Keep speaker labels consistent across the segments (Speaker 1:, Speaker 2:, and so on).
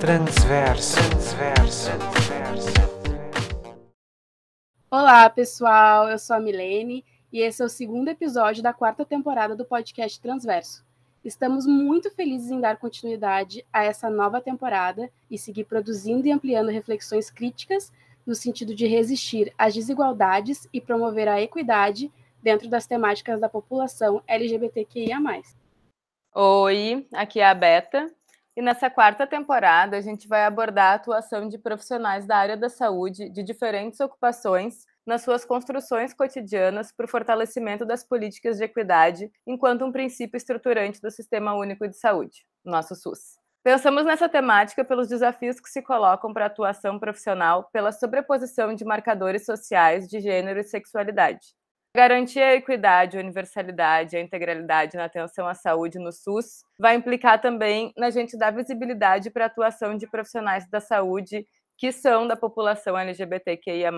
Speaker 1: Transverso. Transverso.
Speaker 2: Olá, pessoal. Eu sou a Milene e esse é o segundo episódio da quarta temporada do podcast Transverso. Estamos muito felizes em dar continuidade a essa nova temporada e seguir produzindo e ampliando reflexões críticas no sentido de resistir às desigualdades e promover a equidade dentro das temáticas da população LGBTQIA.
Speaker 3: Oi, aqui é a Beta, e nessa quarta temporada a gente vai abordar a atuação de profissionais da área da saúde de diferentes ocupações nas suas construções cotidianas para o fortalecimento das políticas de equidade enquanto um princípio estruturante do Sistema Único de Saúde, nosso SUS. Pensamos nessa temática pelos desafios que se colocam para a atuação profissional pela sobreposição de marcadores sociais de gênero e sexualidade. Garantir a equidade, a universalidade, a integralidade na atenção à saúde no SUS vai implicar também na gente dar visibilidade para a atuação de profissionais da saúde que são da população LGBTQIA+,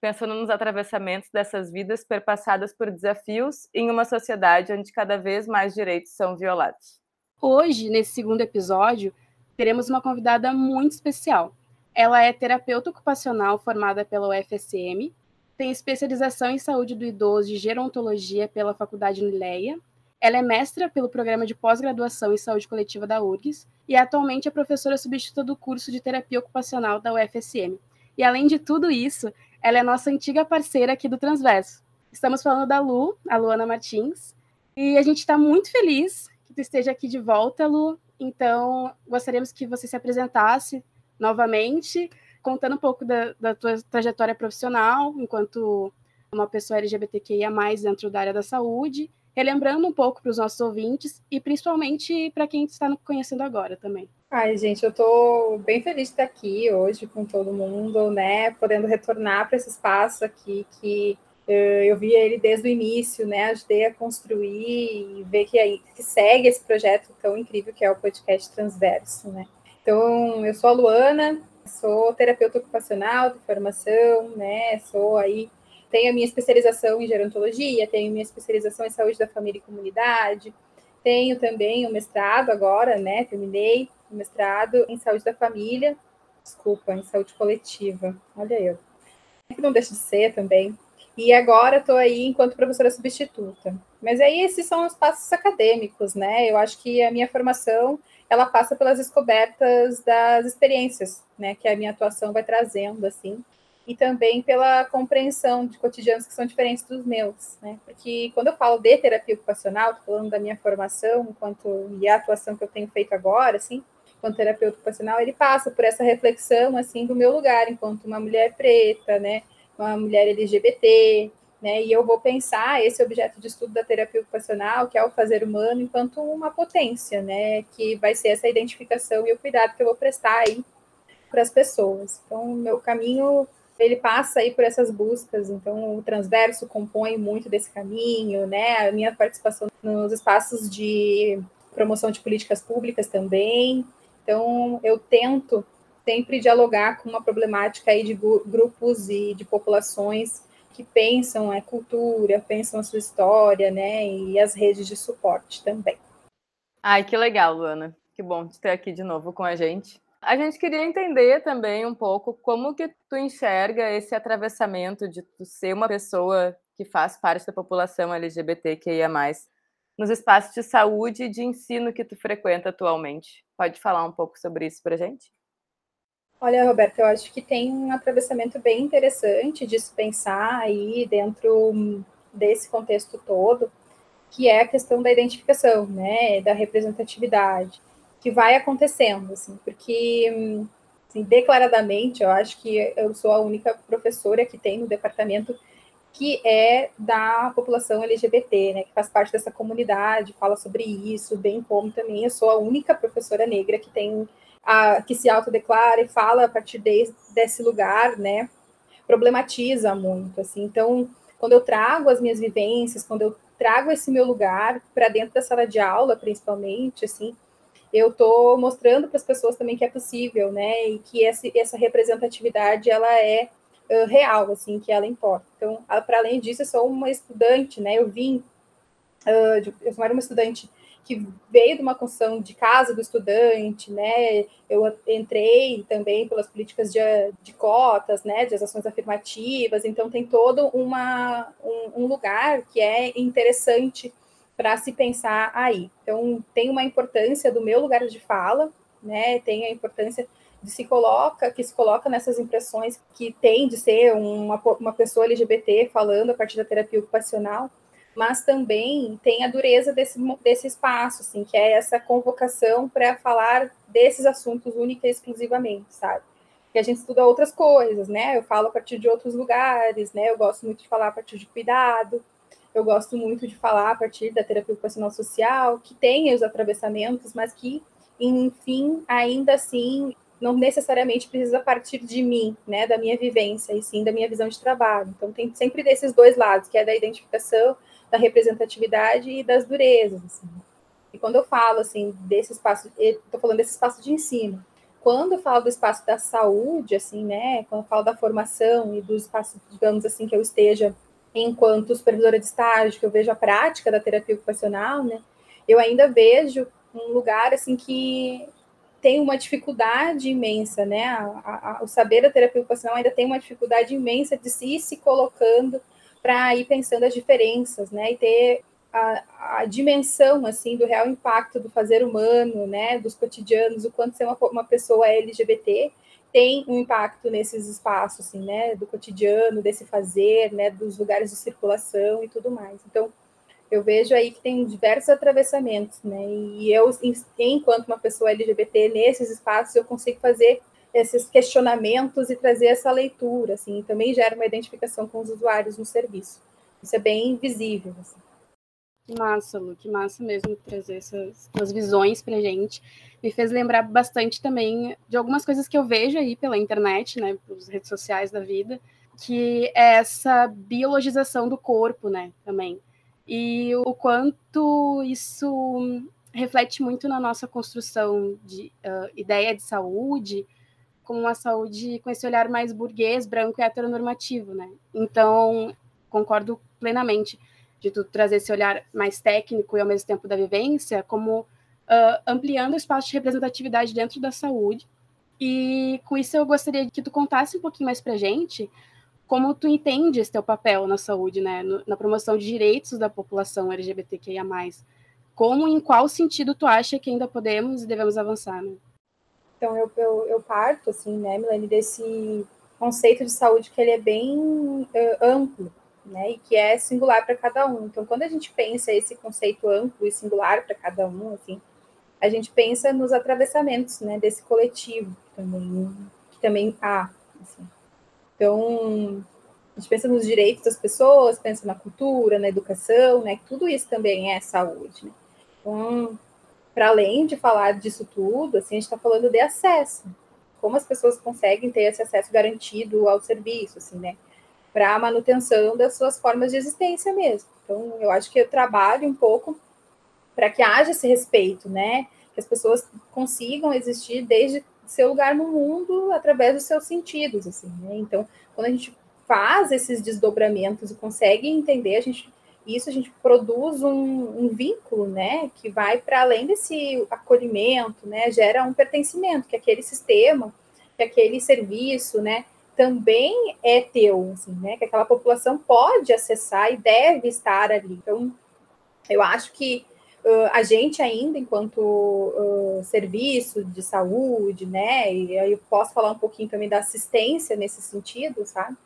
Speaker 3: pensando nos atravessamentos dessas vidas perpassadas por desafios em uma sociedade onde cada vez mais direitos são violados.
Speaker 2: Hoje, nesse segundo episódio, teremos uma convidada muito especial. Ela é terapeuta ocupacional formada pela UFSM, tem especialização em saúde do idoso e gerontologia pela Faculdade Nileia. Ela é mestra pelo programa de pós-graduação em saúde coletiva da URGS e atualmente é professora substituta do curso de terapia ocupacional da UFSM. E além de tudo isso, ela é nossa antiga parceira aqui do Transverso. Estamos falando da Lu, a Luana Martins, e a gente está muito feliz que tu esteja aqui de volta, Lu. Então, gostaríamos que você se apresentasse novamente, contando um pouco da, da tua trajetória profissional enquanto uma pessoa LGBTQIA+, dentro da área da saúde, relembrando um pouco para os nossos ouvintes e principalmente para quem está conhecendo agora também.
Speaker 4: Ai, gente, eu estou bem feliz de estar aqui hoje com todo mundo, né, podendo retornar para esse espaço aqui que eh, eu vi ele desde o início, né? Ajudei a construir e ver que aí que segue esse projeto tão incrível que é o podcast Transverso, né? Então, eu sou a Luana, sou terapeuta ocupacional de formação, né? Sou aí tenho a minha especialização em gerontologia, tenho minha especialização em saúde da família e comunidade, tenho também o um mestrado agora, né? Terminei o mestrado em saúde da família, desculpa, em saúde coletiva. Olha eu. É que não deixa de ser também. E agora estou aí enquanto professora substituta. Mas aí esses são os passos acadêmicos, né? Eu acho que a minha formação ela passa pelas descobertas das experiências, né? Que a minha atuação vai trazendo, assim, e também pela compreensão de cotidianos que são diferentes dos meus, né? Porque quando eu falo de terapia ocupacional, estou falando da minha formação, enquanto e a atuação que eu tenho feito agora, assim, enquanto terapeuta ocupacional, ele passa por essa reflexão, assim, do meu lugar enquanto uma mulher preta, né? uma mulher LGBT, né? E eu vou pensar esse objeto de estudo da terapia ocupacional, que é o fazer humano, enquanto uma potência, né? Que vai ser essa identificação e o cuidado que eu vou prestar aí para as pessoas. Então, meu caminho ele passa aí por essas buscas, então o transverso compõe muito desse caminho, né? A minha participação nos espaços de promoção de políticas públicas também. Então, eu tento sempre dialogar com uma problemática aí de grupos e de populações que pensam a cultura, pensam a sua história, né, e as redes de suporte também.
Speaker 3: Ai, que legal, Luana. Que bom te ter aqui de novo com a gente. A gente queria entender também um pouco como que tu enxerga esse atravessamento de tu ser uma pessoa que faz parte da população LGBTQIA+, nos espaços de saúde e de ensino que tu frequenta atualmente. Pode falar um pouco sobre isso para gente?
Speaker 4: Olha, Roberto, eu acho que tem um atravessamento bem interessante de se pensar aí dentro desse contexto todo, que é a questão da identificação, né, da representatividade, que vai acontecendo, assim, porque, assim, declaradamente, eu acho que eu sou a única professora que tem no departamento que é da população LGBT, né, que faz parte dessa comunidade, fala sobre isso, bem como também eu sou a única professora negra que tem a, que se autodeclara e fala a partir de, desse lugar, né, problematiza muito, assim. Então, quando eu trago as minhas vivências, quando eu trago esse meu lugar para dentro da sala de aula, principalmente, assim, eu estou mostrando para as pessoas também que é possível, né, e que essa, essa representatividade, ela é uh, real, assim, que ela importa. Então, para além disso, eu sou uma estudante, né, eu vim, uh, de, eu era uma estudante que veio de uma construção de casa do estudante, né? Eu entrei também pelas políticas de, de cotas, né? De ações afirmativas, então tem todo uma, um, um lugar que é interessante para se pensar aí. Então tem uma importância do meu lugar de fala, né? Tem a importância de se coloca, que se coloca nessas impressões que tem de ser uma, uma pessoa LGBT falando a partir da terapia ocupacional, mas também tem a dureza desse, desse espaço, assim, que é essa convocação para falar desses assuntos única e exclusivamente, sabe? Que a gente estuda outras coisas, né? Eu falo a partir de outros lugares, né? Eu gosto muito de falar a partir de cuidado, eu gosto muito de falar a partir da terapia ocupacional social, que tem os atravessamentos, mas que, enfim, ainda assim, não necessariamente precisa partir de mim, né, da minha vivência, e sim da minha visão de trabalho. Então, tem sempre desses dois lados, que é da identificação da representatividade e das durezas. Assim. E quando eu falo assim desse espaço, estou falando desse espaço de ensino. Quando eu falo do espaço da saúde, assim, né, quando eu falo da formação e do espaço, digamos assim, que eu esteja enquanto supervisora de estágio, que eu vejo a prática da terapia ocupacional, né, eu ainda vejo um lugar assim que tem uma dificuldade imensa, né? A, a, o saber da terapia ocupacional ainda tem uma dificuldade imensa de se ir se colocando para ir pensando as diferenças, né, e ter a, a, dimensão, assim, do real impacto do fazer humano, né, dos cotidianos, o quanto ser uma, uma pessoa LGBT tem um impacto nesses espaços, assim, né, do cotidiano, desse fazer, né, dos lugares de circulação e tudo mais. Então, eu vejo aí que tem diversos atravessamentos, né, e eu, enquanto uma pessoa LGBT, nesses espaços, eu consigo fazer esses questionamentos e trazer essa leitura, assim, também gera uma identificação com os usuários no serviço. Isso é bem visível. Assim.
Speaker 2: Massa, Lu, que massa mesmo trazer essas suas visões para gente. Me fez lembrar bastante também de algumas coisas que eu vejo aí pela internet, né, pelas redes sociais da vida, que é essa biologização do corpo, né, também. E o quanto isso reflete muito na nossa construção de uh, ideia de saúde, com uma saúde com esse olhar mais burguês, branco e heteronormativo, né? Então, concordo plenamente de tu trazer esse olhar mais técnico e ao mesmo tempo da vivência, como uh, ampliando o espaço de representatividade dentro da saúde. E com isso eu gostaria que tu contasse um pouquinho mais pra gente como tu entende esse teu papel na saúde, né, no, na promoção de direitos da população LGBTQIA+. Como, em qual sentido tu acha que ainda podemos e devemos avançar, né?
Speaker 4: Então, eu, eu, eu parto, assim, né, Milene, desse conceito de saúde que ele é bem uh, amplo, né, e que é singular para cada um. Então, quando a gente pensa esse conceito amplo e singular para cada um, assim, a gente pensa nos atravessamentos, né, desse coletivo também, que também há, assim. Então, a gente pensa nos direitos das pessoas, pensa na cultura, na educação, né, tudo isso também é saúde, né. Então, para além de falar disso tudo, assim, a gente está falando de acesso. Como as pessoas conseguem ter esse acesso garantido ao serviço, assim, né? Para a manutenção das suas formas de existência mesmo. Então, eu acho que eu trabalho um pouco para que haja esse respeito, né? Que as pessoas consigam existir desde seu lugar no mundo através dos seus sentidos, assim, né? Então, quando a gente faz esses desdobramentos e consegue entender, a gente isso a gente produz um, um vínculo, né, que vai para além desse acolhimento, né, gera um pertencimento, que aquele sistema, que aquele serviço, né, também é teu, assim, né, que aquela população pode acessar e deve estar ali. Então, eu acho que uh, a gente ainda, enquanto uh, serviço de saúde, né, e aí eu posso falar um pouquinho também da assistência nesse sentido, sabe,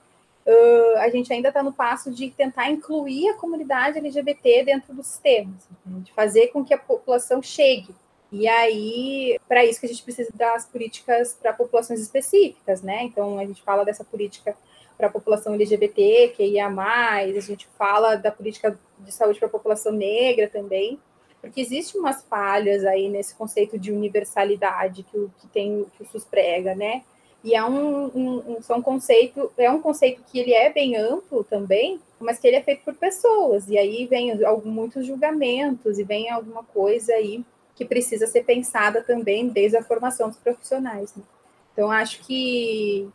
Speaker 4: uh, a gente ainda está no passo de tentar incluir a comunidade LGBT dentro do sistema, assim, de fazer com que a população chegue. E aí, para isso que a gente precisa das políticas para populações específicas, né? Então, a gente fala dessa política para a população LGBT, que ia mais, a gente fala da política de saúde para a população negra também, porque existem umas falhas aí nesse conceito de universalidade que o que tem que o SUS prega, né? E é um, um, um, conceito, é um conceito que ele é bem amplo também, mas que ele é feito por pessoas. E aí vem muitos julgamentos e vem alguma coisa aí que precisa ser pensada também desde a formação dos profissionais. Né? Então acho que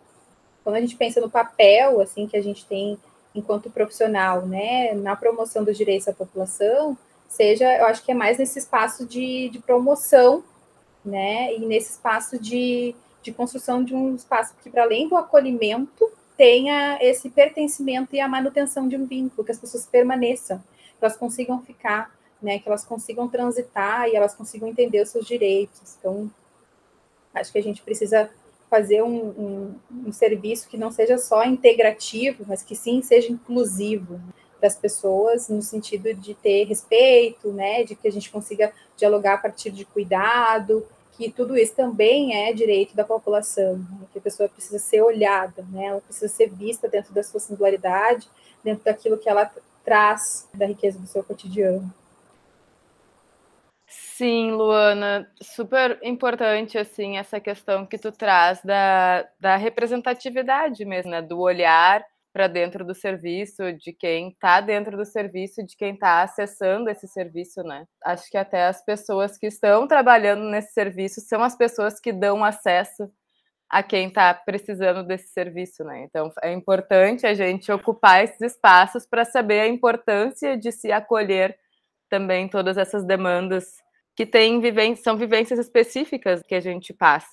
Speaker 4: quando a gente pensa no papel assim que a gente tem enquanto profissional, né, na promoção dos direitos da população, seja, eu acho que é mais nesse espaço de, de promoção, né, e nesse espaço de, de construção de um espaço que, para além do acolhimento, tenha esse pertencimento e a manutenção de um vínculo, que as pessoas permaneçam, que elas consigam ficar, né, que elas consigam transitar e elas consigam entender os seus direitos. Então, acho que a gente precisa fazer um, um, um serviço que não seja só integrativo, mas que sim seja inclusivo das pessoas, no sentido de ter respeito, né, de que a gente consiga dialogar a partir de cuidado, que tudo isso também é direito da população, né, que a pessoa precisa ser olhada, né, ela precisa ser vista dentro da sua singularidade, dentro daquilo que ela traz da riqueza do seu cotidiano.
Speaker 3: Sim, Luana, super importante assim essa questão que tu traz da, da representatividade mesmo, né, do olhar para dentro do serviço, de quem está dentro do serviço, de quem está acessando esse serviço, né? Acho que até as pessoas que estão trabalhando nesse serviço são as pessoas que dão acesso a quem está precisando desse serviço, né? Então é importante a gente ocupar esses espaços para saber a importância de se acolher também todas essas demandas que têm vivências, são vivências específicas que a gente passa.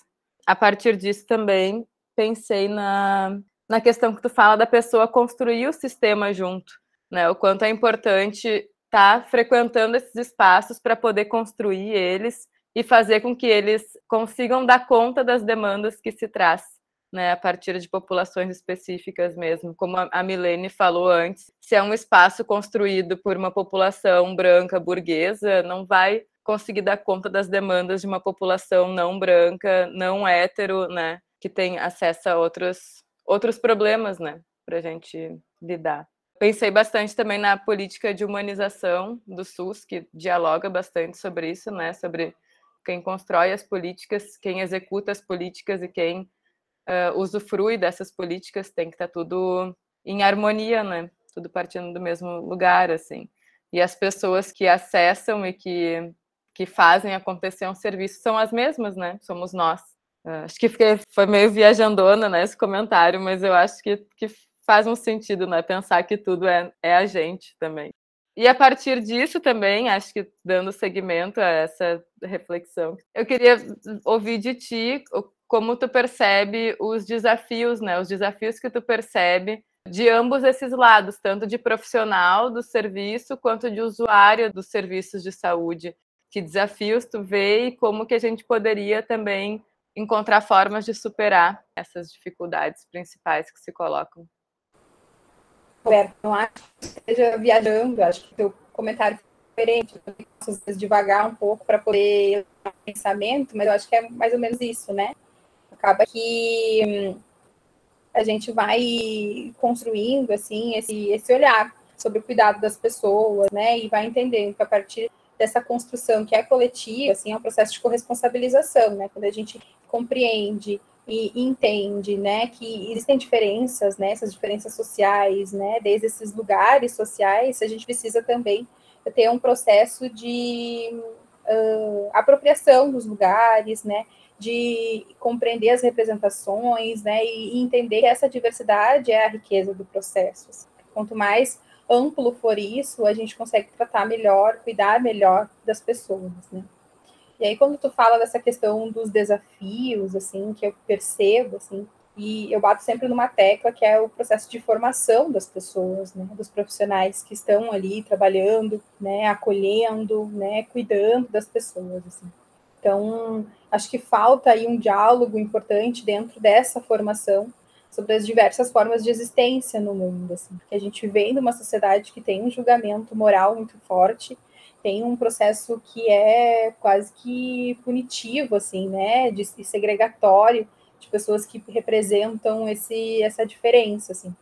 Speaker 3: A partir disso também pensei na na questão que tu fala da pessoa construir o sistema junto, né? O quanto é importante estar tá frequentando esses espaços para poder construir eles e fazer com que eles consigam dar conta das demandas que se traz, né, a partir de populações específicas mesmo. Como a Milene falou antes, se é um espaço construído por uma população branca burguesa, não vai conseguir dar conta das demandas de uma população não branca, não hétero, né, que tem acesso a outros outros problemas, né, para a gente lidar. Pensei bastante também na política de humanização do SUS, que dialoga bastante sobre isso, né, sobre quem constrói as políticas, quem executa as políticas e quem uh, usufrui dessas políticas, tem que estar tá tudo em harmonia, né, tudo partindo do mesmo lugar, assim. E as pessoas que acessam e que, que fazem acontecer um serviço são as mesmas, né, somos nós. É, acho que fiquei, foi meio viajandona né, esse comentário, mas eu acho que, que faz um sentido, né? Pensar que tudo é, é a gente também. E a partir disso também, acho que dando seguimento a essa reflexão, eu queria ouvir de ti como tu percebe os desafios, né? Os desafios que tu percebe de ambos esses lados, tanto de profissional do serviço quanto de usuário dos serviços de saúde. Que desafios tu vê e como que a gente poderia também encontrar formas de superar essas dificuldades principais que se colocam.
Speaker 4: Roberto, não acho que esteja viajando, acho que o teu comentário é diferente, eu posso às devagar um pouco para poder pensamento, mas eu acho que é mais ou menos isso, né? Acaba que hum, a gente vai construindo assim esse, esse olhar sobre o cuidado das pessoas, né? E vai entendendo que a partir dessa construção que é coletiva, assim, é um processo de corresponsabilização, né? Quando a gente compreende e entende, né, que existem diferenças, né, essas diferenças sociais, né, desde esses lugares sociais, a gente precisa também ter um processo de uh, apropriação dos lugares, né, de compreender as representações, né, e entender que essa diversidade é a riqueza do processo. Quanto mais amplo for isso, a gente consegue tratar melhor, cuidar melhor das pessoas, né. E aí, quando tu fala dessa questão dos desafios, assim, que eu percebo, assim, e eu bato sempre numa tecla que é o processo de formação das pessoas, né, dos profissionais que estão ali trabalhando, né, acolhendo, né, cuidando das pessoas, assim. Então, acho que falta aí um diálogo importante dentro dessa formação sobre as diversas formas de existência no mundo, assim, porque a gente vem de uma sociedade que tem um julgamento moral muito forte tem um processo que é quase que punitivo, assim, né, de, de segregatório de pessoas que representam esse, essa diferença, assim.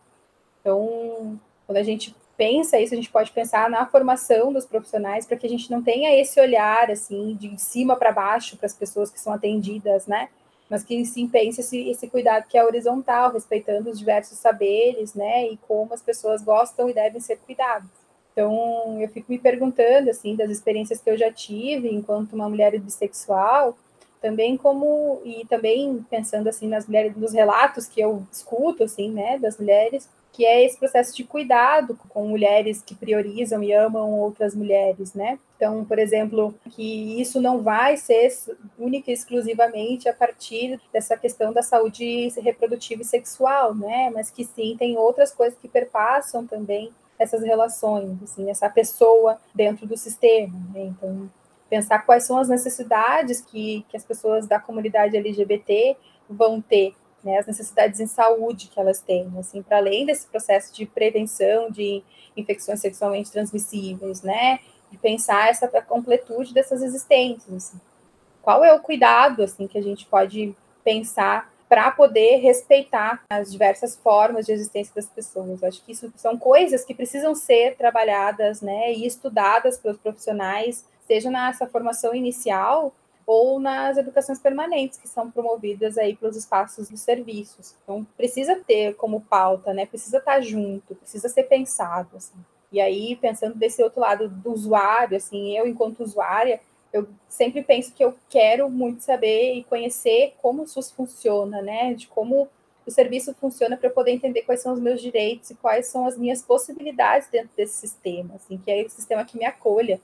Speaker 4: Então, quando a gente pensa isso, a gente pode pensar na formação dos profissionais para que a gente não tenha esse olhar, assim, de cima para baixo para as pessoas que são atendidas, né, mas que sim pense esse, esse cuidado que é horizontal, respeitando os diversos saberes, né, e como as pessoas gostam e devem ser cuidadas. Então, eu fico me perguntando, assim, das experiências que eu já tive enquanto uma mulher bissexual, também como, e também pensando, assim, nas mulheres, nos relatos que eu escuto, assim, né, das mulheres, que é esse processo de cuidado com mulheres que priorizam e amam outras mulheres, né? Então, por exemplo, que isso não vai ser única e exclusivamente a partir dessa questão da saúde reprodutiva e sexual, né? Mas que sim, tem outras coisas que perpassam também essas relações, assim, essa pessoa dentro do sistema, né? Então, pensar quais são as necessidades que, que as pessoas da comunidade LGBT vão ter né, as necessidades em saúde que elas têm, assim, para além desse processo de prevenção de infecções sexualmente transmissíveis, né, de pensar essa completude dessas existências, assim. Qual é o cuidado, assim, que a gente pode pensar para poder respeitar as diversas formas de existência das pessoas. Acho que isso são coisas que precisam ser trabalhadas, né, e estudadas pelos profissionais, seja nessa formação inicial, ou nas educações permanentes que são promovidas aí pelos espaços dos serviços. Então precisa ter como pauta, né? Precisa estar junto, precisa ser pensado. Assim. E aí pensando desse outro lado do usuário, assim, eu enquanto usuária eu sempre penso que eu quero muito saber e conhecer como o SUS funciona, né? De como o serviço funciona para eu poder entender quais são os meus direitos e quais são as minhas possibilidades dentro desse sistema, assim, que é o sistema que me acolha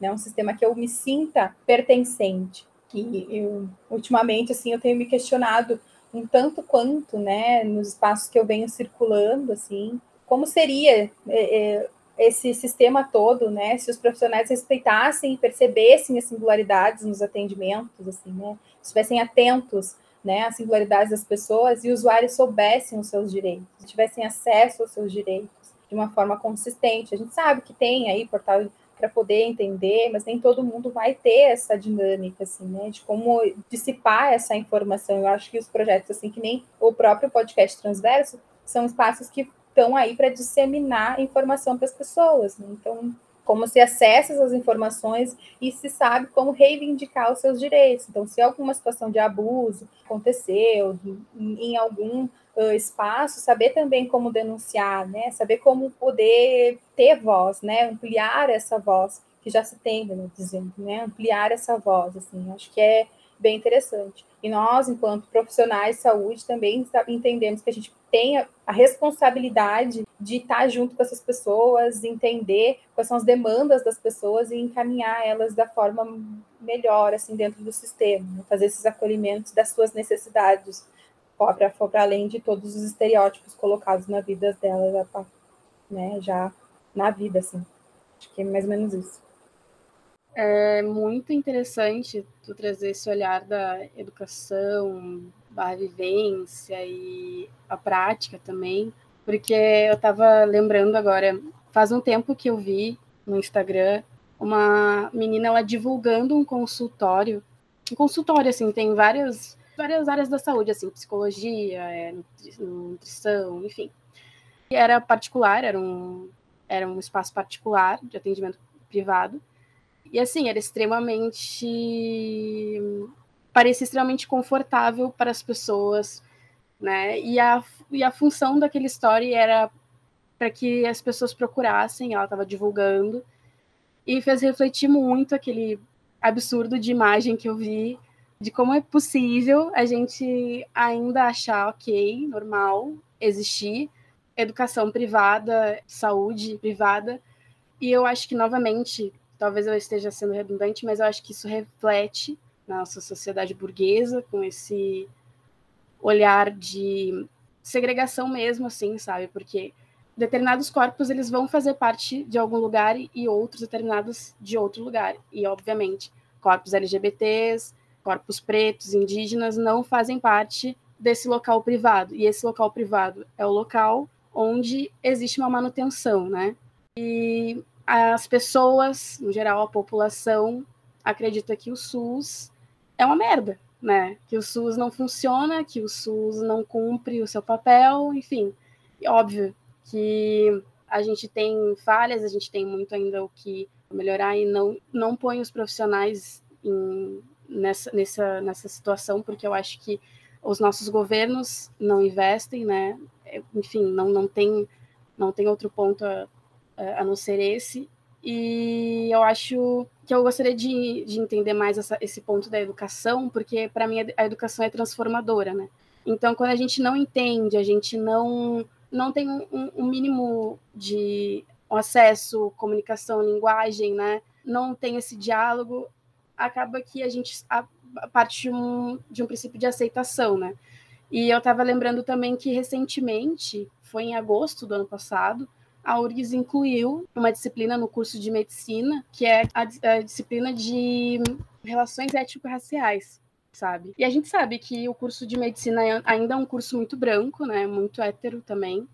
Speaker 4: né? Um sistema que eu me sinta pertencente. E eu, ultimamente, assim, eu tenho me questionado um tanto quanto, né, nos espaços que eu venho circulando, assim, como seria é, é, esse sistema todo, né, se os profissionais respeitassem e percebessem as singularidades nos atendimentos, assim, né, estivessem atentos, né, às singularidades das pessoas e os usuários soubessem os seus direitos, tivessem acesso aos seus direitos de uma forma consistente. A gente sabe que tem aí portal para poder entender, mas nem todo mundo vai ter essa dinâmica, assim, né, de como dissipar essa informação. Eu acho que os projetos, assim, que nem o próprio podcast transverso, são espaços que estão aí para disseminar informação para as pessoas. Né? Então, como se acessa essas informações e se sabe como reivindicar os seus direitos. Então, se alguma situação de abuso aconteceu em algum espaço, saber também como denunciar, né? Saber como poder ter voz, né? Ampliar essa voz que já se tem, né, dizendo, né? Ampliar essa voz, assim, acho que é bem interessante. E nós, enquanto profissionais de saúde, também entendemos que a gente tem a responsabilidade de estar junto com essas pessoas, entender quais são as demandas das pessoas e encaminhar elas da forma melhor, assim, dentro do sistema, né? fazer esses acolhimentos das suas necessidades, para além de todos os estereótipos colocados na vida dela, já tá, né, já na vida, assim. Acho que é mais ou menos isso.
Speaker 2: É muito interessante tu trazer esse olhar da educação, da vivência e a prática também, porque eu estava lembrando agora, faz um tempo que eu vi no Instagram uma menina ela divulgando um consultório, um consultório assim, tem vários várias áreas da saúde, assim, psicologia, é, nutrição, enfim. E era particular, era um, era um espaço particular de atendimento privado. E assim, era extremamente. parecia extremamente confortável para as pessoas, né? E a, e a função daquele story era para que as pessoas procurassem, ela estava divulgando, e fez refletir muito aquele absurdo de imagem que eu vi de como é possível a gente ainda achar ok, normal, existir educação privada, saúde privada. E eu acho que, novamente, talvez eu esteja sendo redundante, mas eu acho que isso reflete na nossa sociedade burguesa, com esse olhar de segregação mesmo, assim, sabe? Porque determinados corpos eles vão fazer parte de algum lugar e outros determinados de outro lugar. E, obviamente, corpos LGBTs, corpos pretos, indígenas, não fazem parte desse local privado. E esse local privado é o local onde existe uma manutenção, né? E as pessoas, no geral, a população, acredita que o SUS é uma merda, né? Que o SUS não funciona, que o SUS não cumpre o seu papel, enfim. Óbvio que a gente tem falhas, a gente tem muito ainda o que melhorar e não, não põe os profissionais em nessa, nessa, nessa situação, porque eu acho que os nossos governos não investem, né? Enfim, não, não, tem, não tem outro ponto a, a não ser esse. E eu acho que eu gostaria de, de entender mais essa, esse ponto da educação, porque para mim a educação é transformadora, né? Então, quando a gente não entende, a gente não não tem um, um mínimo de acesso, comunicação, linguagem, né? Não tem esse diálogo, acaba que a gente a, a parte de um, de um princípio de aceitação, né? E eu estava lembrando também que recentemente, foi em agosto do ano passado, a URGS incluiu uma disciplina no curso de medicina, que é a, a disciplina de relações étnico-raciais, sabe? E a gente sabe que o curso de medicina é ainda é um curso muito branco, né? Muito hétero também.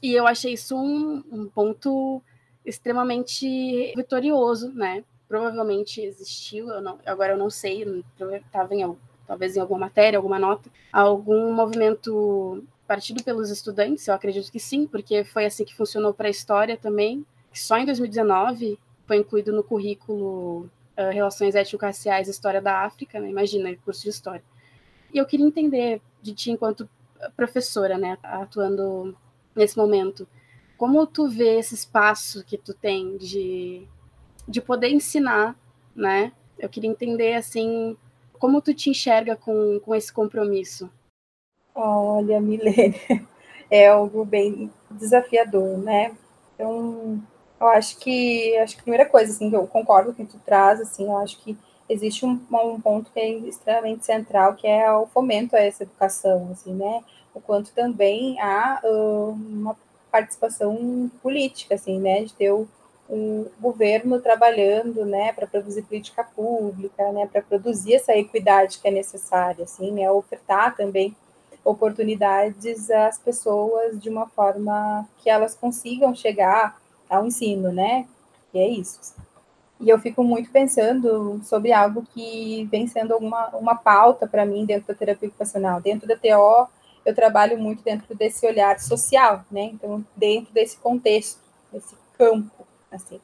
Speaker 2: E eu achei isso um, um ponto extremamente vitorioso, né? Provavelmente existiu, eu não, agora eu não sei, estava em talvez em alguma matéria, alguma nota, algum movimento partido pelos estudantes, eu acredito que sim, porque foi assim que funcionou para a história também. Só em 2019 foi incluído no currículo uh, Relações Étnico-Raciais História da África, né? imagina, curso de História. E eu queria entender de ti, enquanto professora, né, atuando nesse momento, como tu vê esse espaço que tu tem de, de poder ensinar, né? Eu queria entender, assim, como tu te enxerga com, com esse compromisso?
Speaker 4: Olha, Milene, é algo bem desafiador, né? Então, eu acho que acho que a primeira coisa, assim, que eu concordo com o que tu traz, assim, eu acho que existe um, um ponto que é extremamente central, que é o fomento a essa educação, assim, né? O quanto também há uh, uma participação política, assim, né? De ter o, governo trabalhando, né, para produzir política pública, né, para produzir essa equidade que é necessária, assim, né, ofertar também oportunidades às pessoas de uma forma que elas consigam chegar ao ensino, né? E é isso. E eu fico muito pensando sobre algo que vem sendo uma, uma pauta para mim dentro da terapia ocupacional. Dentro da TO, eu trabalho muito dentro desse olhar social, né? Então, dentro desse contexto, desse campo, assim.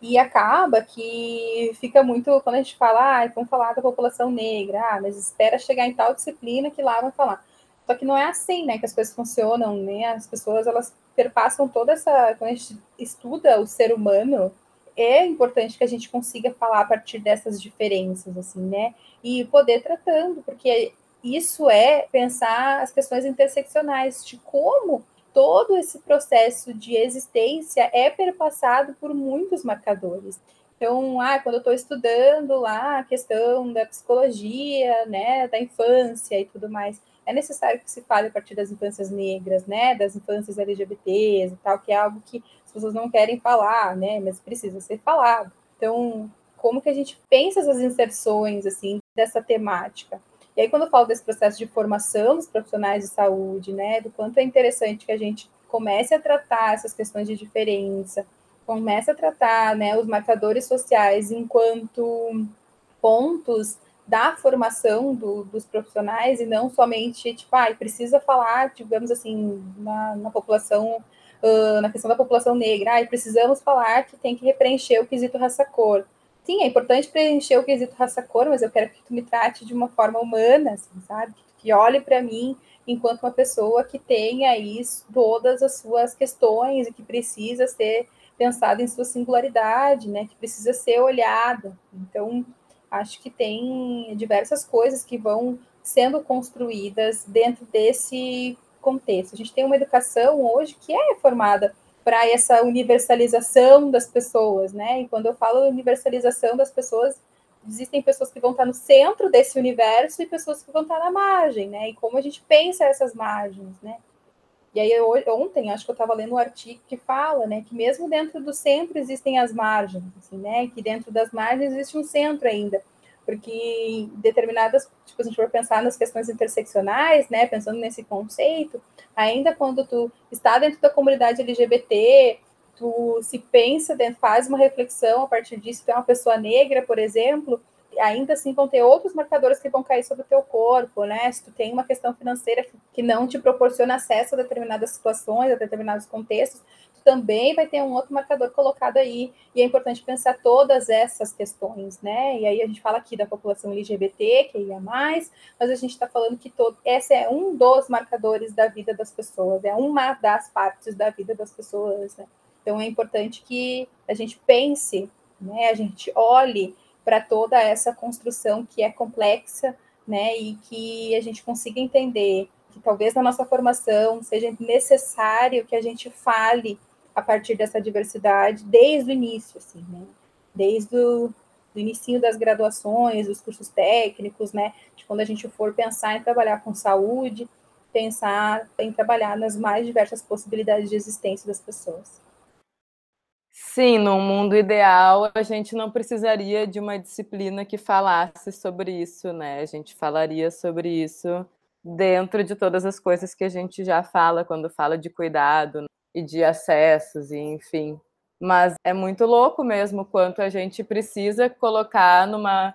Speaker 4: E acaba que fica muito, quando a gente fala, ah, vamos falar da população negra, ah, mas espera chegar em tal disciplina que lá vai falar. Só que não é assim, né, que as coisas funcionam, né? As pessoas elas perpassam toda essa, quando a gente estuda o ser humano, é importante que a gente consiga falar a partir dessas diferenças, assim, né? E poder tratando, porque isso é pensar as questões interseccionais de como todo esse processo de existência é perpassado por muitos marcadores. Então, ah, quando eu estou estudando lá a questão da psicologia, né, da infância e tudo mais, é necessário que se fale a partir das infâncias negras, né, das infâncias LGBTs e tal, que é algo que as pessoas não querem falar, né, mas precisa ser falado. Então, como que a gente pensa essas inserções, assim, dessa temática? E aí, quando eu falo desse processo de formação dos profissionais de saúde, né, do quanto é interessante que a gente comece a tratar essas questões de diferença, comece a tratar, né, os marcadores sociais enquanto pontos da formação do, dos profissionais e não somente, tipo, ah, precisa falar, digamos assim, na, na população, uh, na questão da população negra, ah, precisamos falar que tem que preencher o quesito raça-cor. Sim, é importante preencher o quesito raça-cor, mas eu quero que tu me trate de uma forma humana, assim, sabe? Que olhe para mim enquanto uma pessoa que tenha isso, todas as suas questões e que precisa ser pensada em sua singularidade, né? Que precisa ser olhada. Então, acho que tem diversas coisas que vão sendo construídas dentro desse contexto. A gente tem uma educação hoje que é formada para essa universalização das pessoas, né? E quando eu falo universalização das pessoas, existem pessoas que vão estar no centro desse universo e pessoas que vão estar na margem, né? E como a gente pensa essas margens, né? E aí, eu, ontem, acho que eu estava lendo um artigo que fala, né, que mesmo dentro do centro existem as margens, assim, né, que dentro das margens existe um centro ainda, porque determinadas, tipo, a gente for pensar nas questões interseccionais, né, pensando nesse conceito, ainda quando tu está dentro da comunidade LGBT, tu se pensa, faz uma reflexão a partir disso, tu é uma pessoa negra, por exemplo, ainda assim vão ter outros marcadores que vão cair sobre o teu corpo, né? Se tu tem uma questão financeira que não te proporciona acesso a determinadas situações, a determinados contextos, tu também vai ter um outro marcador colocado aí. E é importante pensar todas essas questões, né? E aí a gente fala aqui da população LGBT, que ia mais, mas a gente está falando que todo esse é um dos marcadores da vida das pessoas, é uma das partes da vida das pessoas, né? Então é importante que a gente pense, né? A gente olhe para toda essa construção que é complexa, né, e que a gente consiga entender que talvez na nossa formação seja necessário que a gente fale a partir dessa diversidade desde o início, assim, né? Desde o do início das graduações, dos cursos técnicos, né? De quando a gente for pensar em trabalhar com saúde, pensar em trabalhar nas mais diversas possibilidades de existência das pessoas.
Speaker 3: Sim, no mundo ideal, a gente não precisaria de uma disciplina que falasse sobre isso, né? A gente falaria sobre isso dentro de todas as coisas que a gente já fala quando fala de cuidado e de acessos, e enfim. Mas é muito louco mesmo quanto a gente precisa colocar numa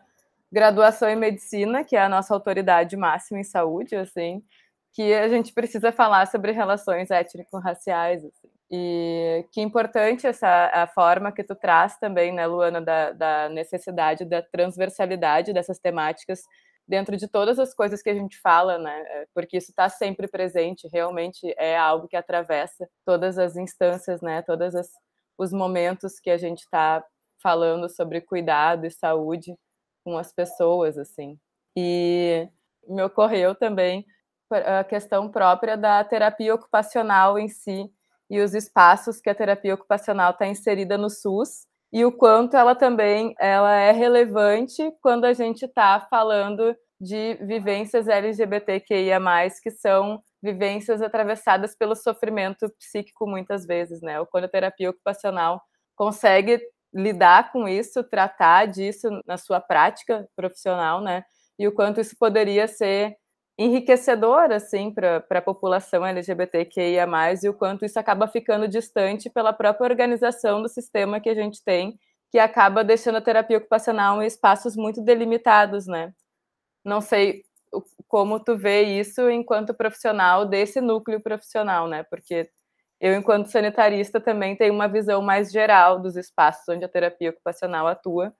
Speaker 3: graduação em medicina, que é a nossa autoridade máxima em saúde, assim, que a gente precisa falar sobre relações étnico-raciais. Assim. E que importante essa a forma que tu traz também, né, Luana, da, da necessidade da transversalidade dessas temáticas dentro de todas as coisas que a gente fala, né? É, porque isso está sempre presente, realmente é algo que atravessa todas as instâncias, né? Todas as os momentos que a gente está falando sobre cuidado e saúde com as pessoas, assim. E me ocorreu também a questão própria da terapia ocupacional em si e os espaços que a terapia ocupacional está inserida no SUS e o quanto ela também ela é relevante quando a gente está falando de vivências LGBTQIA+, que são vivências atravessadas pelo sofrimento psíquico muitas vezes, né? O quando a terapia ocupacional consegue lidar com isso, tratar disso na sua prática profissional, né? E o quanto isso poderia ser enriquecedor assim para a população LGBTQIA+, e o quanto isso acaba ficando distante pela própria organização do sistema que a gente tem, que acaba deixando a terapia ocupacional em espaços muito delimitados, né? Não sei como tu vê isso enquanto profissional desse núcleo profissional, né? Porque eu, enquanto sanitarista, também tenho uma visão mais geral dos espaços onde a terapia ocupacional atua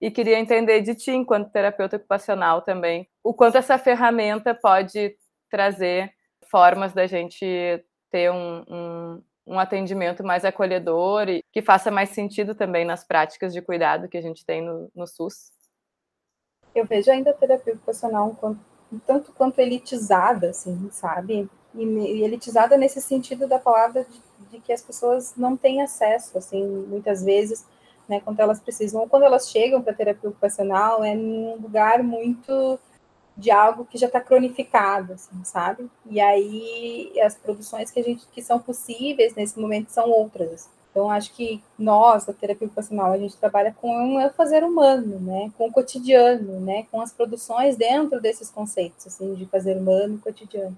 Speaker 3: e queria entender de ti, enquanto terapeuta ocupacional também, o quanto essa ferramenta pode trazer formas da gente ter um, um, um atendimento mais acolhedor e que faça mais sentido também nas práticas de cuidado que a gente tem no, no SUS.
Speaker 4: Eu vejo ainda a terapia ocupacional um tanto quanto elitizada, assim, sabe? E, e elitizada nesse sentido da palavra de, de, que as pessoas não têm acesso, assim, muitas vezes, né, quando elas precisam, ou quando elas chegam para terapia ocupacional, é num lugar muito de algo que já está cronificado, assim, sabe? E aí as produções que a gente que são possíveis nesse momento são outras. Então, acho que nós, da terapia ocupacional, a gente trabalha com o fazer humano, né? com o cotidiano, né? com as produções dentro desses conceitos assim, de fazer humano e cotidiano.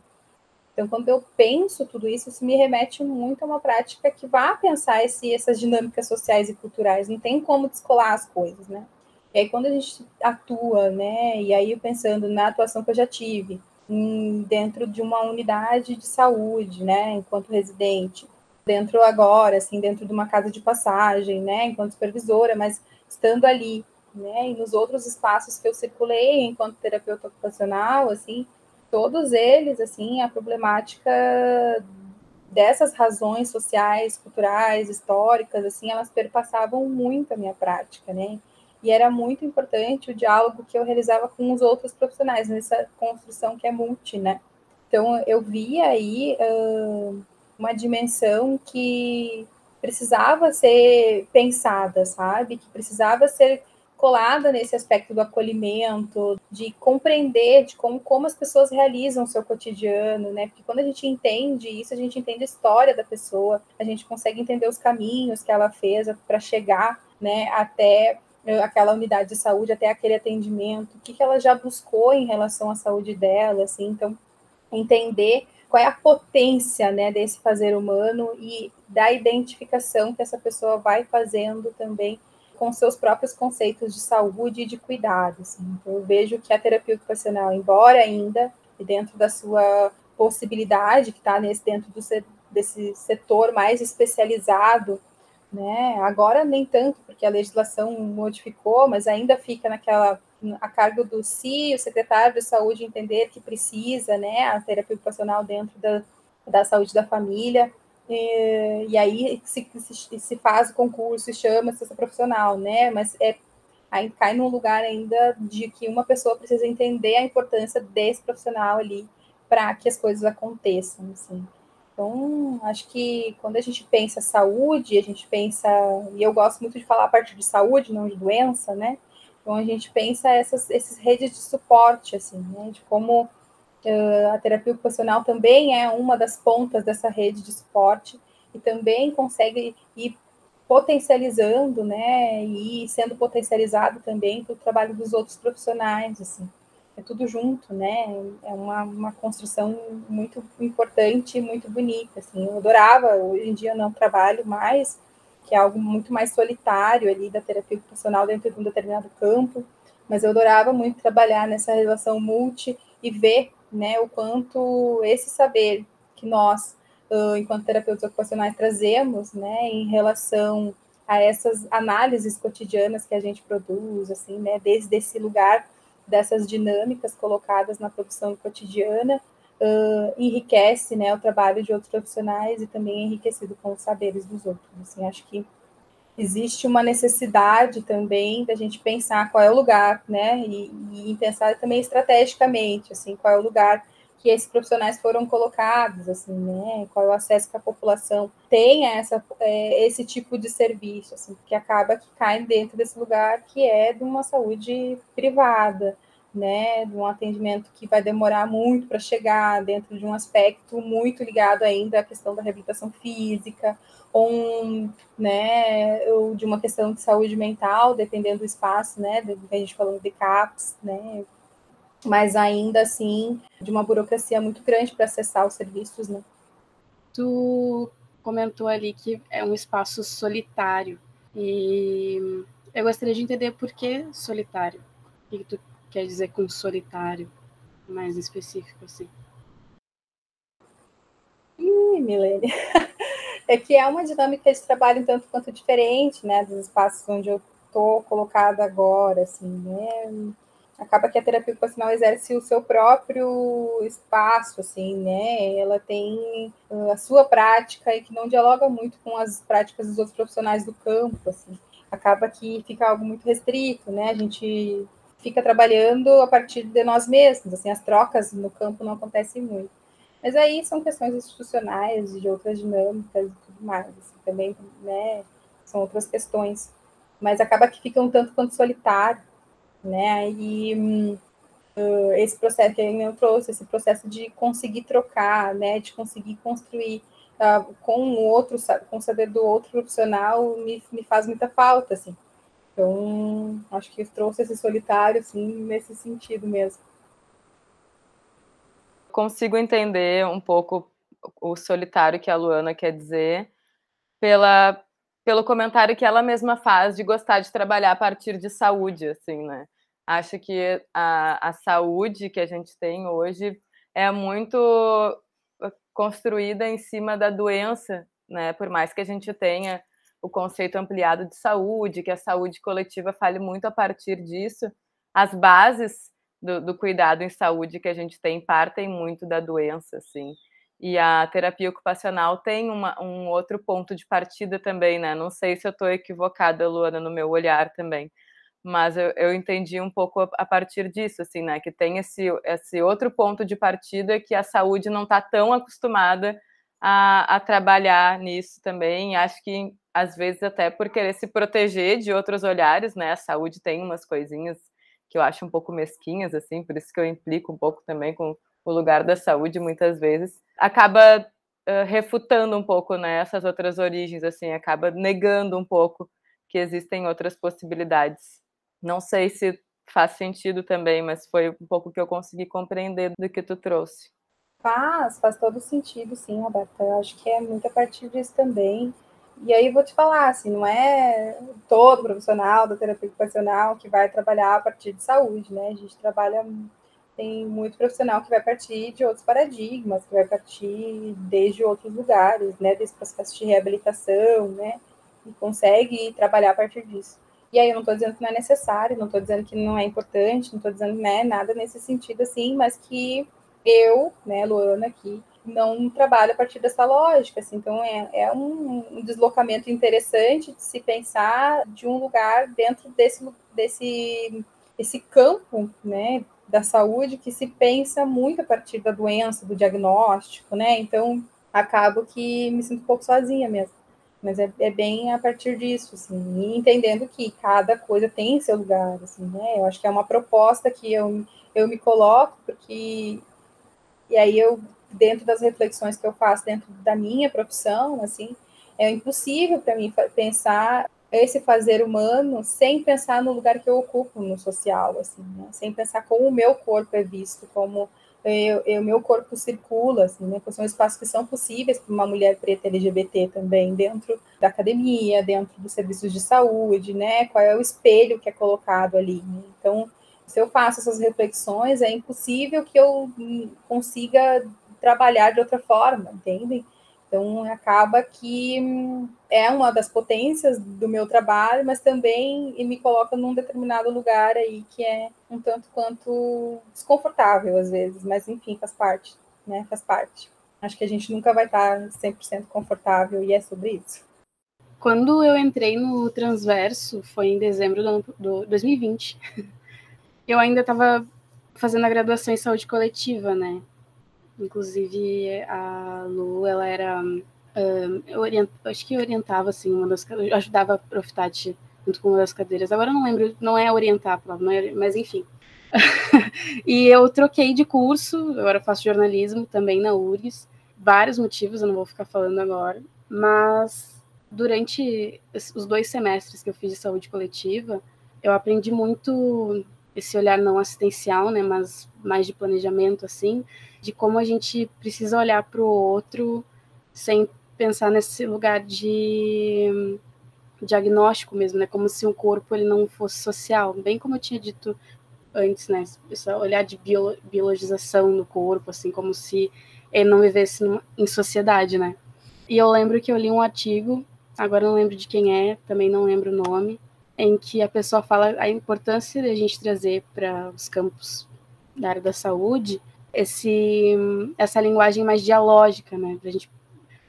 Speaker 4: Então, quando eu penso tudo isso, isso me remete muito a uma prática que vá pensar esse, essas dinâmicas sociais e culturais. Não tem como descolar as coisas, né? E aí, quando a gente atua, né? E aí, pensando na atuação que eu já tive, em, dentro de uma unidade de saúde, né? Enquanto residente, dentro agora, assim, dentro de uma casa de passagem, né, enquanto supervisora, mas estando ali, né, e nos outros espaços que eu circulei enquanto terapeuta ocupacional, assim, todos eles, assim, a problemática dessas razões sociais, culturais, históricas, assim, elas perpassavam muito a minha prática, né, e era muito importante o diálogo que eu realizava com os outros profissionais nessa construção que é multi, né. Então, eu via aí uh, uma dimensão que precisava ser pensada, sabe? Que precisava ser colada nesse aspecto do acolhimento, de compreender de como, como as pessoas realizam o seu cotidiano, né? Porque quando a gente entende isso, a gente entende a história da pessoa, a gente consegue entender os caminhos que ela fez para chegar, né, até eh, aquela unidade de saúde, até aquele atendimento, o que, que ela já buscou em relação à saúde dela, assim, então entender qual é a potência né, desse fazer humano e da identificação que essa pessoa vai fazendo também com seus próprios conceitos de saúde e de cuidado. Assim. Então, eu vejo que a terapia ocupacional, embora ainda dentro da sua possibilidade, que está dentro do, desse setor mais especializado, né? agora nem tanto, porque a legislação modificou, mas ainda fica naquela a cargo do se o secretário de saúde entender que precisa, né, a terapia ocupacional dentro da, da saúde da família, e, e aí se, se, se, faz o concurso e chama-se essa profissional, né, mas é, aí cai num lugar ainda de que uma pessoa precisa entender a importância desse profissional ali para que as coisas aconteçam, assim. Então, acho que quando a gente pensa saúde, a gente pensa, e eu gosto muito de falar a partir de saúde, não de doença, né? Então, a gente pensa essas, esses redes de suporte, assim, né? De como a terapia ocupacional também é uma das pontas dessa rede de suporte e também consegue ir potencializando, né? E sendo potencializado também pelo trabalho dos outros profissionais, assim é tudo junto, né? É uma, uma construção muito importante, muito bonita, assim. Eu adorava, hoje em dia eu não trabalho mais, que é algo muito mais solitário ali da terapia ocupacional dentro de um determinado campo, mas eu adorava muito trabalhar nessa relação multi e ver, né, o quanto esse saber que nós, enquanto terapeutas ocupacionais, trazemos, né, em relação a essas análises cotidianas que a gente produz, assim, né, desde esse lugar dessas dinâmicas colocadas na produção cotidiana, uh, enriquece né, o trabalho de outros profissionais e também é enriquecido com os saberes dos outros. Assim, acho que existe uma necessidade também da gente pensar qual é o lugar, né, e, e pensar também estrategicamente, assim, qual é o lugar que esses profissionais foram colocados, assim, né? Qual é o acesso que a população tem a essa, é, esse tipo de serviço, assim, que acaba que cai dentro desse lugar que é de uma saúde privada, né? De um atendimento que vai demorar muito para chegar, dentro de um aspecto muito ligado ainda à questão da reabilitação física, ou um, né, ou de uma questão de saúde mental, dependendo do espaço, né? A gente falando de CAPS, né? mas ainda assim de uma burocracia muito grande para acessar os serviços, né?
Speaker 2: Tu comentou ali que é um espaço solitário e eu gostaria de entender por que solitário. O que tu quer dizer com solitário, mais específico assim?
Speaker 4: Ih, Milene, é que é uma dinâmica de trabalho tanto quanto diferente, né, dos espaços onde eu estou colocada agora, assim, né? acaba que a terapia ocupacional exerce o seu próprio espaço, assim, né? Ela tem uh, a sua prática e que não dialoga muito com as práticas dos outros profissionais do campo, assim. Acaba que fica algo muito restrito, né? A gente fica trabalhando a partir de nós mesmos, assim, as trocas no campo não acontecem muito. Mas aí são questões institucionais, de outras dinâmicas e tudo mais, assim, também, né? São outras questões. Mas acaba que fica um tanto quanto solitário, né? E uh, esse processo que eu trouxe, esse processo de conseguir trocar, né? De conseguir construir uh, com o outro, com o saber do outro profissional, me, me faz muita falta, assim. Então, acho que trouxe esse solitário, assim, nesse sentido mesmo.
Speaker 3: Consigo entender um pouco o solitário que a Luana quer dizer pela pelo comentário que ela mesma faz de gostar de trabalhar a partir de saúde, assim, né? Acho que a, a saúde que a gente tem hoje é muito construída em cima da doença, né? Por mais que a gente tenha o conceito ampliado de saúde, que a saúde coletiva fale muito a partir disso, as bases do, do cuidado em saúde que a gente tem partem muito da doença, assim. E a terapia ocupacional tem uma, um outro ponto de partida também, né? Não sei se eu estou equivocada, Luana, no meu olhar também, mas eu, eu entendi um pouco a, a, partir disso, assim, né? Que tem esse, esse outro ponto de partida que a saúde não está tão acostumada a, a trabalhar nisso também. Acho que às vezes até por querer se proteger de outros olhares, né? A saúde tem umas coisinhas que eu acho um pouco mesquinhas, assim, por isso que eu implico um pouco também com o lugar da saúde muitas vezes, acaba uh, refutando um pouco né, essas outras origens, assim, acaba negando um pouco que existem outras possibilidades. Não sei se faz sentido também, mas foi um pouco que eu consegui compreender do que tu trouxe.
Speaker 4: Faz, faz todo sentido, sim, Roberta. Eu acho que é muito a partir disso também. E aí vou te falar, assim, não é todo profissional da terapia ocupacional que vai trabalhar a partir de saúde, né? A gente trabalha tem muito profissional que vai partir de outros paradigmas, que vai partir desde outros lugares, né, desse processo de reabilitação, né, e consegue trabalhar a partir disso. E aí eu não estou dizendo que não é necessário, não estou dizendo que não é importante, não estou dizendo né, nada nesse sentido assim, mas que eu, né, Luana aqui, não trabalho a partir dessa lógica, assim, então é, é um, um, deslocamento interessante de se pensar de um lugar dentro desse, desse esse campo, né, da saúde que se pensa muito a partir da doença, do diagnóstico, né? Então, acabo que me sinto um pouco sozinha mesmo. Mas é, é bem a partir disso, assim, entendendo que cada coisa tem seu lugar, assim, né? Eu acho que é uma proposta que eu, eu me coloco, porque... E aí eu, dentro das reflexões que eu faço dentro da minha profissão, assim, é impossível para mim pensar esse fazer humano sem pensar no lugar que eu ocupo no social, assim, né? sem pensar como o meu corpo é visto, como o meu corpo circula, assim, né? São espaços que são possíveis para uma mulher preta LGBT também, dentro da academia, dentro dos serviços de saúde, né? Qual é o espelho que é colocado ali. Né? Então, se eu faço essas reflexões, é impossível que eu consiga trabalhar de outra forma, entendem? Então, acaba que hum, é uma das potências do meu trabalho, mas também me coloca num determinado lugar aí que é um tanto quanto desconfortável às vezes, mas enfim, faz parte, né? Faz parte. Acho que a gente nunca vai estar 100% confortável e é sobre isso.
Speaker 2: Quando eu entrei no Transverso, foi em dezembro do, do 2020, eu ainda estava fazendo a graduação em saúde coletiva, né? Inclusive, a Lu, ela era. Um, eu orient, acho que orientava, assim, uma das. Ajudava a Profitati junto com uma das cadeiras. Agora eu não lembro, não é orientar, é, mas enfim. e eu troquei de curso, agora faço jornalismo também na URGS. Vários motivos, eu não vou ficar falando agora. Mas durante os dois semestres que eu fiz de saúde coletiva, eu aprendi muito esse olhar não assistencial, né, mas mais de planejamento, assim, de como a gente precisa olhar para o outro sem pensar nesse lugar de diagnóstico mesmo, né, como se o corpo ele não fosse social, bem como eu tinha dito antes, né, esse olhar de bio, biologização no corpo, assim, como se ele não vivesse em sociedade, né. E eu lembro que eu li um artigo, agora não lembro de quem é, também não lembro o nome, em que a pessoa fala a importância de a gente trazer para os campos da área da saúde esse, essa linguagem mais dialógica, né? Para gente,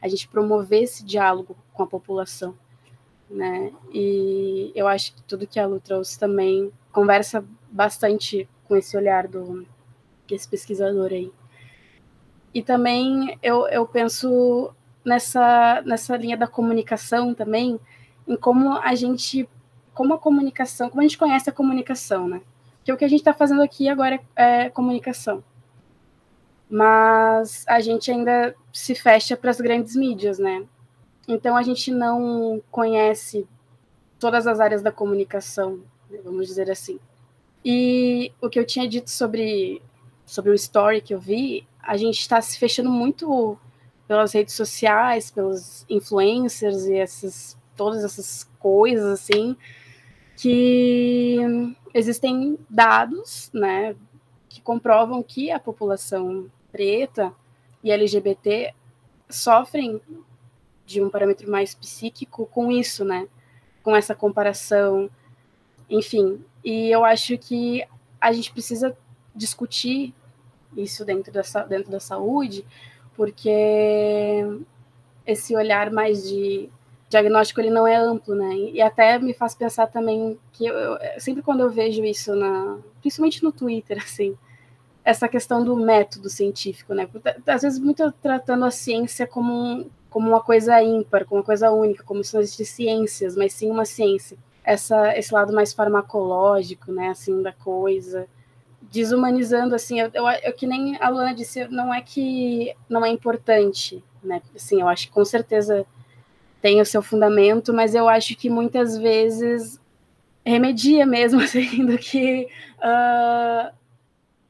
Speaker 2: a gente promover esse diálogo com a população, né? E eu acho que tudo que a Lu trouxe também conversa bastante com esse olhar do desse pesquisador aí. E também eu, eu penso nessa, nessa linha da comunicação também, em como a gente como a comunicação, como a gente conhece a comunicação, né? Que o que a gente está fazendo aqui agora é, é comunicação. Mas a gente ainda se fecha para as grandes mídias, né? Então a gente não conhece todas as áreas da comunicação, né? vamos dizer assim. E o que eu tinha dito sobre, sobre o story que eu vi, a gente está se fechando muito pelas redes sociais, pelos influencers e essas todas essas coisas assim, que existem dados, né, que comprovam que a população preta e LGBT sofrem de um parâmetro mais psíquico com isso, né, com essa comparação, enfim. E eu acho que a gente precisa discutir isso dentro da, dentro da saúde, porque esse olhar mais de diagnóstico ele não é amplo, né? E até me faz pensar também que eu, sempre quando eu vejo isso na, principalmente no Twitter, assim, essa questão do método científico, né? Às vezes muito tratando a ciência como um, como uma coisa ímpar, como uma coisa única, como se não existisse ciências, mas sim uma ciência. Essa esse lado mais farmacológico, né, assim, da coisa, desumanizando assim, eu, eu, eu que nem a Luana disse, não é que não é importante, né? Assim, eu acho que com certeza tem o seu fundamento, mas eu acho que muitas vezes remedia mesmo, assim, do que uh,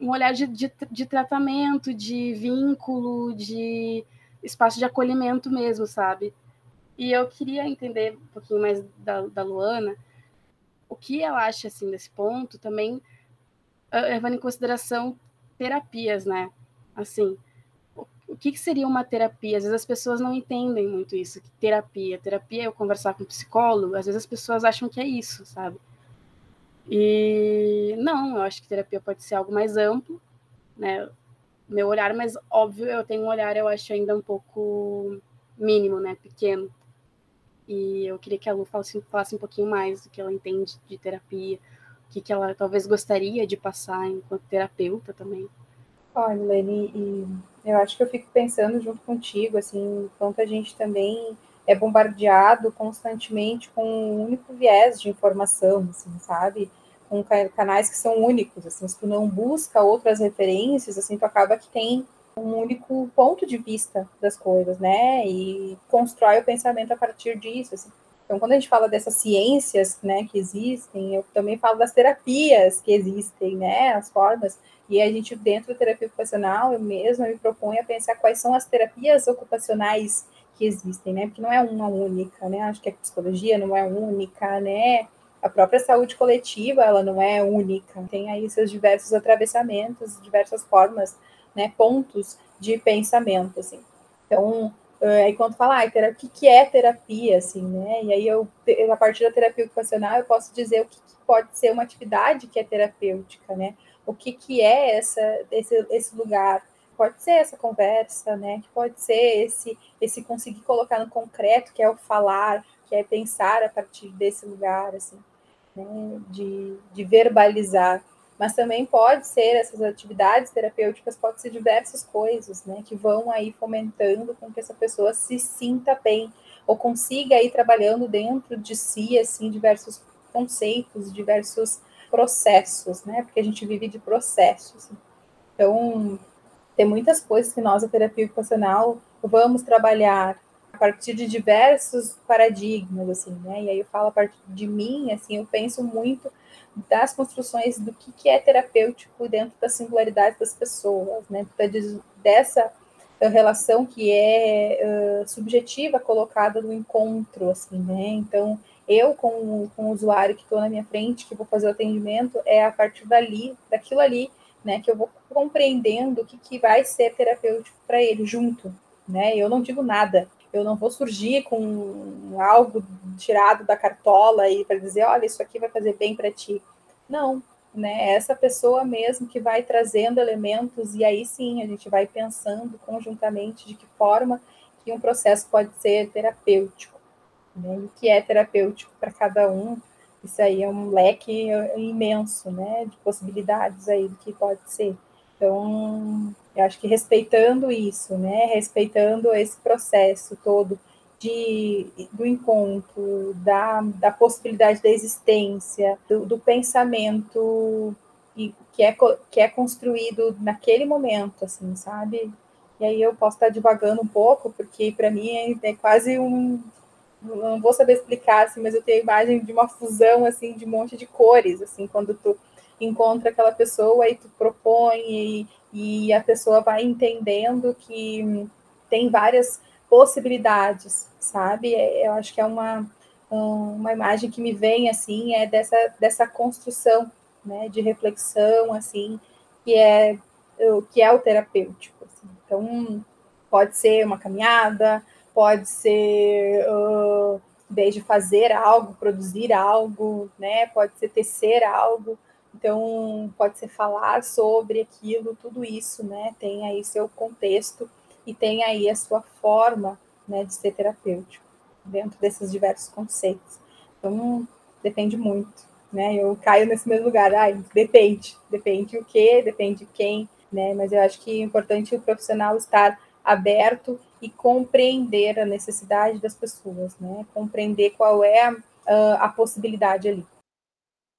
Speaker 2: um olhar de, de, de, tratamento, de vínculo, de espaço de acolhimento mesmo, sabe? E eu queria entender um pouquinho mais da, da Luana, o que ela acha, assim, desse ponto, também uh, levando em consideração terapias, né? Assim, o que, que, seria uma terapia? Às vezes as pessoas não entendem muito isso, terapia. Terapia é eu conversar com um psicólogo, às vezes as pessoas acham que é isso, sabe? E não, eu acho que terapia pode ser algo mais amplo, né? Meu olhar, mas óbvio, eu tenho um olhar, eu acho ainda um pouco mínimo, né? Pequeno. E eu queria que a Lu falasse, falasse um pouquinho mais do que ela entende de terapia, que, que ela talvez gostaria de passar enquanto terapeuta também.
Speaker 4: Olha, Leni, e eu acho que eu fico pensando junto contigo, assim, quanto a gente também é bombardeado constantemente com um único viés de informação, assim, sabe? Com canais que são únicos, assim, se tu não busca outras referências, assim, tu acaba que tem um único ponto de vista das coisas, né? E constrói o pensamento a partir disso, assim. Então, quando a gente fala dessas ciências, né, que existem, eu também falo das terapias que existem, né, as formas, e a gente, dentro da terapia ocupacional, eu mesma me proponho a pensar quais são as terapias ocupacionais que existem, né, porque não é uma única, né, acho que a psicologia não é única, né, a própria saúde coletiva, ela não é única, tem aí seus diversos atravessamentos, diversas formas, né, pontos de pensamento, assim. Então, eh, aí quando fala, ah, o que, é terapia, assim, né? E aí eu, a partir da terapia ocupacional, eu posso dizer o que, que pode ser uma atividade que é terapêutica, né? O que, que é essa, esse, esse lugar? Pode ser essa conversa, né? Que pode ser esse, esse conseguir colocar no concreto, que é o falar, que é pensar a partir desse lugar, assim, né? de, de verbalizar mas também pode ser essas atividades terapêuticas, pode ser diversas coisas, né, que vão aí fomentando com que essa pessoa se sinta bem ou consiga ir trabalhando dentro de si assim diversos conceitos, diversos processos, né? Porque a gente vive de processos. Então, tem muitas coisas que nós, a terapia ocupacional, vamos trabalhar a partir de diversos paradigmas, assim, né? E aí eu falo a partir de mim, assim, eu penso muito das construções do que, que é terapêutico dentro da singularidade das pessoas, né? Dessa relação que é uh, subjetiva colocada no encontro, assim, né? Então, eu com, com o usuário que estou na minha frente, que vou fazer o atendimento, é a partir dali, daquilo ali, né, que eu vou compreendendo o que, que vai ser terapêutico para ele junto, né? Eu não digo nada, eu não vou surgir com algo tirado da cartola e para dizer, olha, isso aqui vai fazer bem para ti. Não, né? É essa pessoa mesmo que vai trazendo elementos e aí sim a gente vai pensando conjuntamente de que forma que um processo pode ser terapêutico, né? O que é terapêutico para cada um. Isso aí é um leque imenso, né, de possibilidades aí do que pode ser. Então, eu acho que respeitando isso, né, respeitando esse processo todo de, do encontro, da, da possibilidade da existência, do, do pensamento e que é, que é construído naquele momento, assim, sabe? E aí eu posso estar divagando um pouco, porque para mim é, é, quase um. Não vou saber explicar, assim, mas eu tenho a imagem de uma fusão, assim, de um monte de cores, assim, quando tu encontra aquela pessoa e tu propõe e, e a pessoa vai entendendo que tem várias possibilidades, sabe? É, eu acho que é uma, uma imagem que me vem, assim, é dessa, dessa construção, né, de reflexão, assim, que é, que é o terapêutico. Assim. Então, pode ser uma caminhada, pode ser uh, desde fazer algo, produzir algo, né? Pode ser tecer algo, então, pode ser falar sobre aquilo, tudo isso, né? Tem aí seu contexto e tem aí a sua forma né, de ser terapêutico dentro desses diversos conceitos. Então, depende muito, né? Eu caio nesse mesmo lugar, ai, depende, depende o que, depende quem, né? Mas eu acho que é importante o profissional estar aberto e compreender a necessidade das pessoas, né? Compreender qual é a, a possibilidade ali.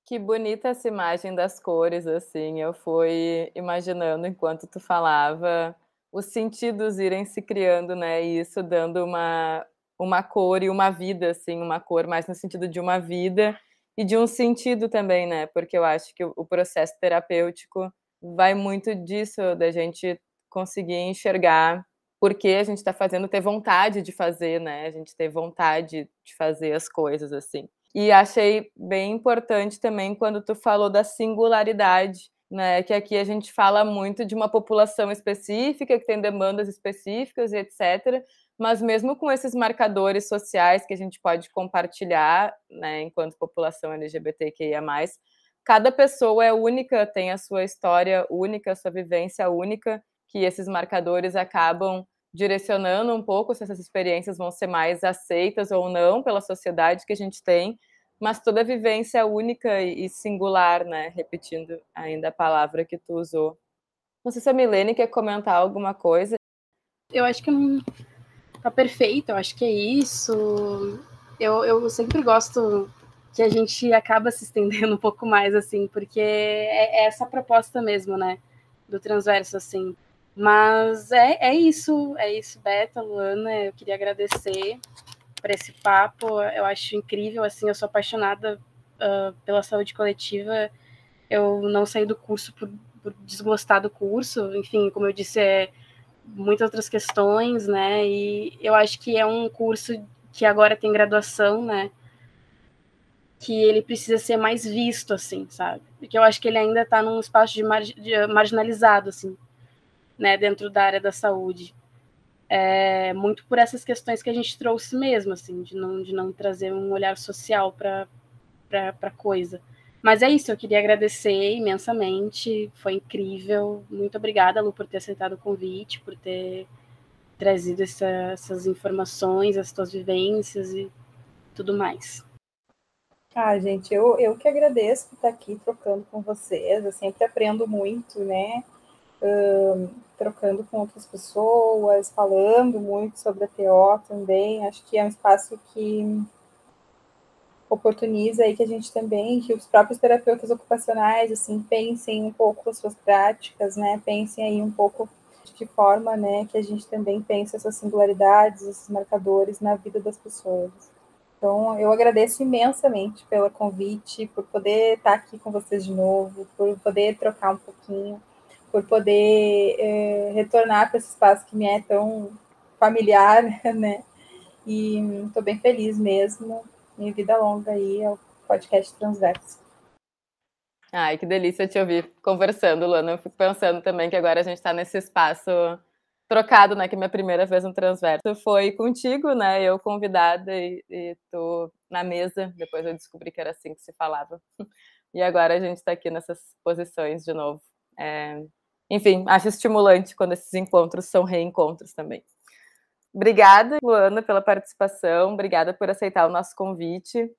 Speaker 3: Que bonita essa imagem das cores, assim. Eu fui imaginando enquanto tu falava os sentidos irem se criando, né? E isso dando uma, uma cor e uma vida, assim, uma cor mais no sentido de uma vida e de um sentido também, né? Porque eu acho que o processo terapêutico vai muito disso, da gente conseguir enxergar por que a gente está fazendo, ter vontade de fazer, né? A gente ter vontade de fazer as coisas, assim. E achei bem importante também quando tu falou da singularidade, né? Que aqui a gente fala muito de uma população específica que tem demandas específicas e etc. Mas mesmo com esses marcadores sociais que a gente pode compartilhar, né, enquanto população LGBTQIA+, cada pessoa é única, tem a sua história única, a sua vivência única, que esses marcadores acabam direcionando um pouco se essas experiências vão ser mais aceitas ou não pela sociedade que a gente tem, mas toda vivência única e singular, né? Repetindo ainda a palavra que tu usou. Não sei se a Milene quer comentar alguma coisa.
Speaker 2: Eu acho que tá perfeito, eu acho que é isso. Eu, eu sempre gosto que a gente acaba se estendendo um pouco mais, assim, porque é, é essa proposta mesmo, né? Do transverso, assim. Mas é, é isso, é isso, Beta, Luana. Eu queria agradecer por esse papo. Eu acho incrível, assim, eu sou apaixonada uh, pela saúde coletiva. Eu não saí do curso por, por desgostar do curso, enfim, como eu disse, é muitas outras questões, né? E eu acho que é um curso que agora tem graduação, né? Que ele precisa ser mais visto, assim, sabe? Porque eu acho que ele ainda está num espaço de, mar de marginalizado, assim, né? Dentro da área da saúde é, muito por essas questões que a gente trouxe mesmo, assim, de não, de não trazer um olhar social para a coisa. Mas é isso, eu queria agradecer imensamente, foi incrível. Muito obrigada, Lu, por ter aceitado o convite, por ter trazido essa, essas informações, as tuas vivências e tudo mais.
Speaker 4: Ah, gente, eu, eu que agradeço por estar aqui trocando com vocês. Eu sempre aprendo muito, né? Trocando com outras pessoas, falando muito sobre a TO também. Acho que é um espaço que oportuniza aí que a gente também, que os próprios terapeutas ocupacionais, assim, pensem um pouco as suas práticas, né? Pensem aí um pouco de que forma, né, que a gente também pensa essas singularidades, esses marcadores na vida das pessoas. Então, eu agradeço imensamente pelo convite, por poder estar aqui com vocês de novo, por poder trocar um pouquinho por poder é, retornar para esse espaço que me é tão familiar, né? E estou bem feliz mesmo. Minha vida longa aí ao podcast Transverso.
Speaker 3: Ai, que delícia te ouvir conversando, Luana. Eu fico pensando também que agora a gente está nesse espaço trocado, né? Que minha primeira vez no Transverso foi contigo, né? Eu convidada e, e na mesa. Depois eu descobri que era assim que se falava. E agora a gente está aqui nessas posições de novo. É, enfim, acho estimulante quando esses encontros são reencontros também. Obrigada, Luana, pela participação, obrigada por aceitar o nosso convite.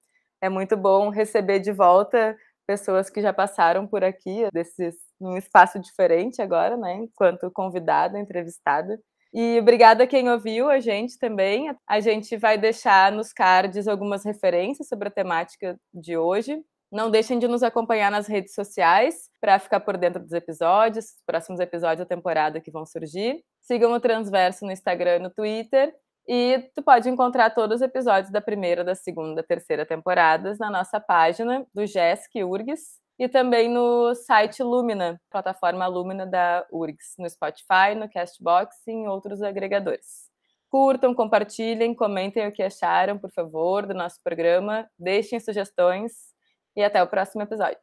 Speaker 3: É muito bom receber de volta pessoas que já passaram por aqui, desses, num espaço diferente agora, né, enquanto convidada, entrevistada. E obrigada a quem ouviu a gente também. A gente vai deixar nos cards algumas referências sobre a temática de hoje. Não deixem de nos acompanhar nas redes sociais para ficar por dentro dos episódios, próximos episódios da temporada que vão surgir. Sigam o Transverso no Instagram e no Twitter. E tu pode encontrar todos os episódios da primeira, da segunda, da terceira temporadas na nossa página do GESC URGS e também no site Lumina, plataforma Lumina da URGS, no Spotify, no Castbox e em outros agregadores. Curtam, compartilhem, comentem o que acharam, por favor, do nosso programa, deixem sugestões e até o próximo episódio.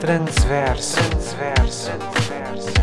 Speaker 3: Transverso. Transverso.